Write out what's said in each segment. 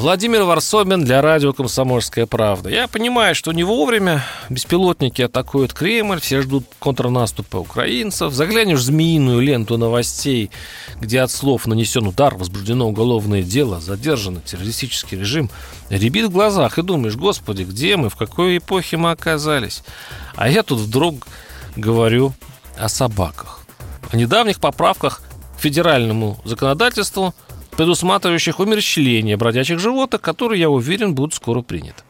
Владимир Варсобин для радио «Комсомольская правда». Я понимаю, что не вовремя беспилотники атакуют Кремль, все ждут контрнаступа украинцев. Заглянешь в змеиную ленту новостей, где от слов нанесен удар, возбуждено уголовное дело, задержан террористический режим. Ребит в глазах и думаешь, господи, где мы, в какой эпохе мы оказались? А я тут вдруг говорю о собаках. О недавних поправках к федеральному законодательству – предусматривающих умерщвление бродячих животных, которые, я уверен, будут скоро приняты.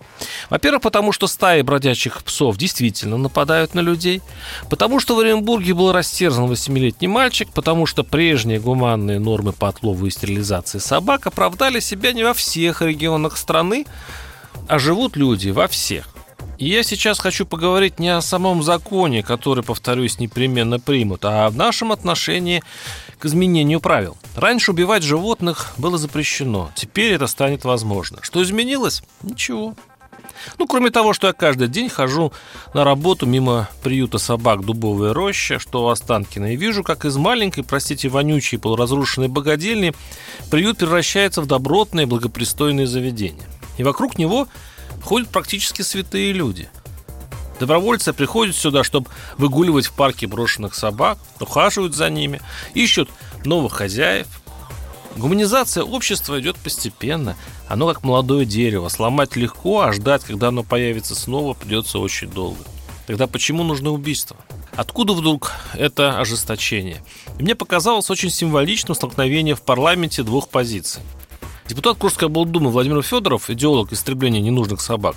Во-первых, потому что стаи бродячих псов действительно нападают на людей, потому что в Оренбурге был растерзан 8-летний мальчик, потому что прежние гуманные нормы по отлову и стерилизации собак оправдали себя не во всех регионах страны, а живут люди во всех. И я сейчас хочу поговорить не о самом законе, который, повторюсь, непременно примут, а о нашем отношении к изменению правил. Раньше убивать животных было запрещено, теперь это станет возможно. Что изменилось? Ничего. Ну, кроме того, что я каждый день хожу на работу мимо приюта собак «Дубовая роща», что у Останкино, и вижу, как из маленькой, простите, вонючей полуразрушенной богадельни приют превращается в добротное благопристойное заведение. И вокруг него ходят практически святые люди – Добровольцы приходят сюда, чтобы выгуливать в парке брошенных собак, ухаживают за ними, ищут новых хозяев. Гуманизация общества идет постепенно. Оно как молодое дерево. Сломать легко, а ждать, когда оно появится снова, придется очень долго. Тогда почему нужно убийство? Откуда вдруг это ожесточение? И мне показалось очень символичным столкновение в парламенте двух позиций. Депутат Курской облдумы Владимир Федоров, идеолог истребления ненужных собак,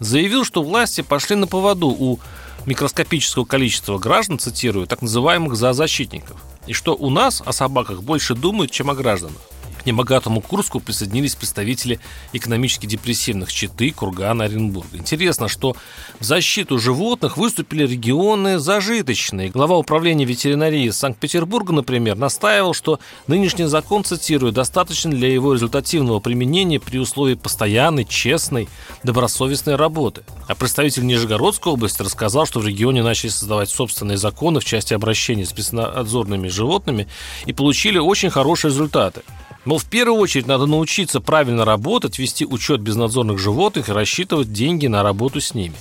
заявил, что власти пошли на поводу у микроскопического количества граждан, цитирую, так называемых зоозащитников, и что у нас о собаках больше думают, чем о гражданах небогатому Курску присоединились представители экономически депрессивных Читы, Кургана, Оренбурга. Интересно, что в защиту животных выступили регионы зажиточные. Глава управления ветеринарии Санкт-Петербурга, например, настаивал, что нынешний закон, цитирую, достаточен для его результативного применения при условии постоянной, честной, добросовестной работы. А представитель Нижегородской области рассказал, что в регионе начали создавать собственные законы в части обращения с спецнадзорными животными и получили очень хорошие результаты. Мол, в первую очередь надо научиться правильно работать, вести учет безнадзорных животных и рассчитывать деньги на работу с ними.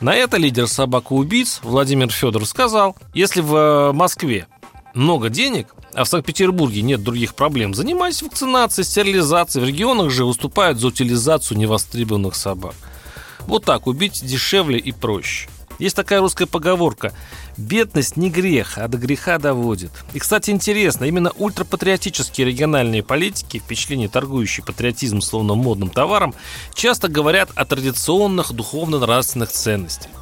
На это лидер собак-убийц Владимир Федоров сказал, если в э, Москве много денег, а в Санкт-Петербурге нет других проблем, занимайтесь вакцинацией, стерилизацией. В регионах же выступают за утилизацию невостребованных собак. Вот так убить дешевле и проще. Есть такая русская поговорка «Бедность не грех, а до греха доводит». И, кстати, интересно, именно ультрапатриотические региональные политики, впечатление торгующие патриотизм словно модным товаром, часто говорят о традиционных духовно-нравственных ценностях.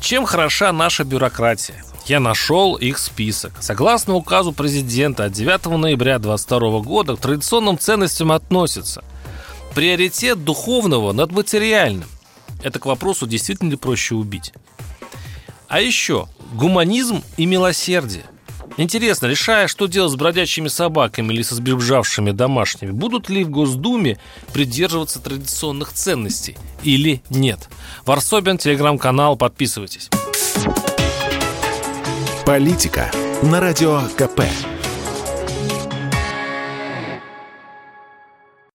Чем хороша наша бюрократия? Я нашел их список. Согласно указу президента от 9 ноября 2022 года к традиционным ценностям относятся приоритет духовного над материальным. Это к вопросу, действительно ли проще убить. А еще гуманизм и милосердие. Интересно, решая, что делать с бродячими собаками или со сбежавшими домашними, будут ли в Госдуме придерживаться традиционных ценностей или нет? Варсобин, телеграм-канал, подписывайтесь. Политика на радио КП.